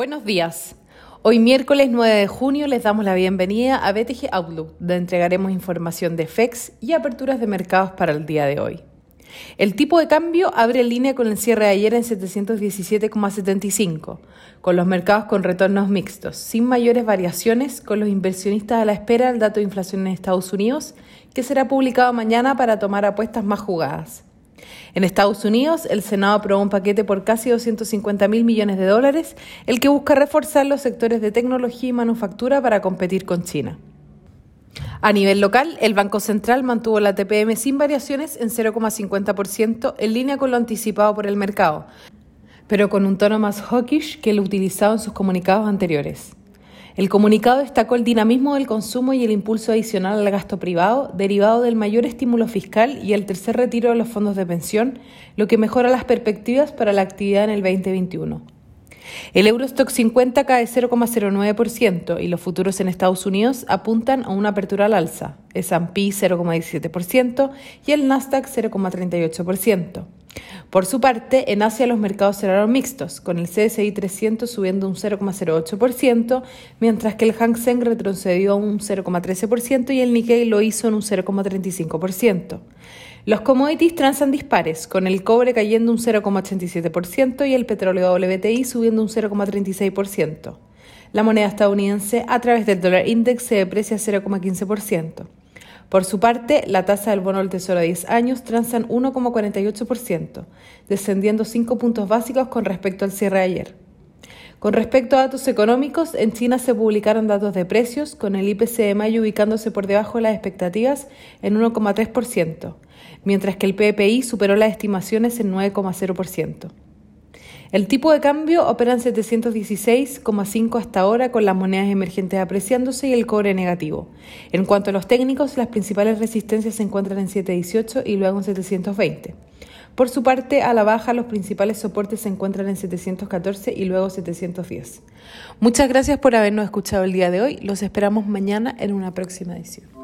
Buenos días. Hoy miércoles 9 de junio les damos la bienvenida a BTG Outlook, donde entregaremos información de FEX y aperturas de mercados para el día de hoy. El tipo de cambio abre línea con el cierre de ayer en 717,75, con los mercados con retornos mixtos, sin mayores variaciones, con los inversionistas a la espera del dato de inflación en Estados Unidos, que será publicado mañana para tomar apuestas más jugadas. En Estados Unidos, el Senado aprobó un paquete por casi 250 mil millones de dólares, el que busca reforzar los sectores de tecnología y manufactura para competir con China. A nivel local, el Banco Central mantuvo la TPM sin variaciones en 0,50% en línea con lo anticipado por el mercado, pero con un tono más hawkish que el utilizado en sus comunicados anteriores. El comunicado destacó el dinamismo del consumo y el impulso adicional al gasto privado, derivado del mayor estímulo fiscal y el tercer retiro de los fondos de pensión, lo que mejora las perspectivas para la actividad en el 2021. El Eurostock 50 cae 0,09% y los futuros en Estados Unidos apuntan a una apertura al alza, S&P 0,17% y el Nasdaq 0,38%. Por su parte, en Asia los mercados cerraron mixtos, con el CSI 300 subiendo un 0,08%, mientras que el Hang Seng retrocedió un 0,13% y el Nikkei lo hizo en un 0,35%. Los commodities transan dispares, con el cobre cayendo un 0,87% y el petróleo WTI subiendo un 0,36%. La moneda estadounidense a través del dólar index se deprecia 0,15%. Por su parte, la tasa del bono del Tesoro a 10 años transa en 1,48%, descendiendo 5 puntos básicos con respecto al cierre de ayer. Con respecto a datos económicos, en China se publicaron datos de precios, con el IPC de mayo ubicándose por debajo de las expectativas en 1,3%, mientras que el PPI superó las estimaciones en 9,0%. El tipo de cambio opera en 716,5 hasta ahora con las monedas emergentes apreciándose y el cobre negativo. En cuanto a los técnicos, las principales resistencias se encuentran en 718 y luego en 720. Por su parte, a la baja, los principales soportes se encuentran en 714 y luego 710. Muchas gracias por habernos escuchado el día de hoy. Los esperamos mañana en una próxima edición.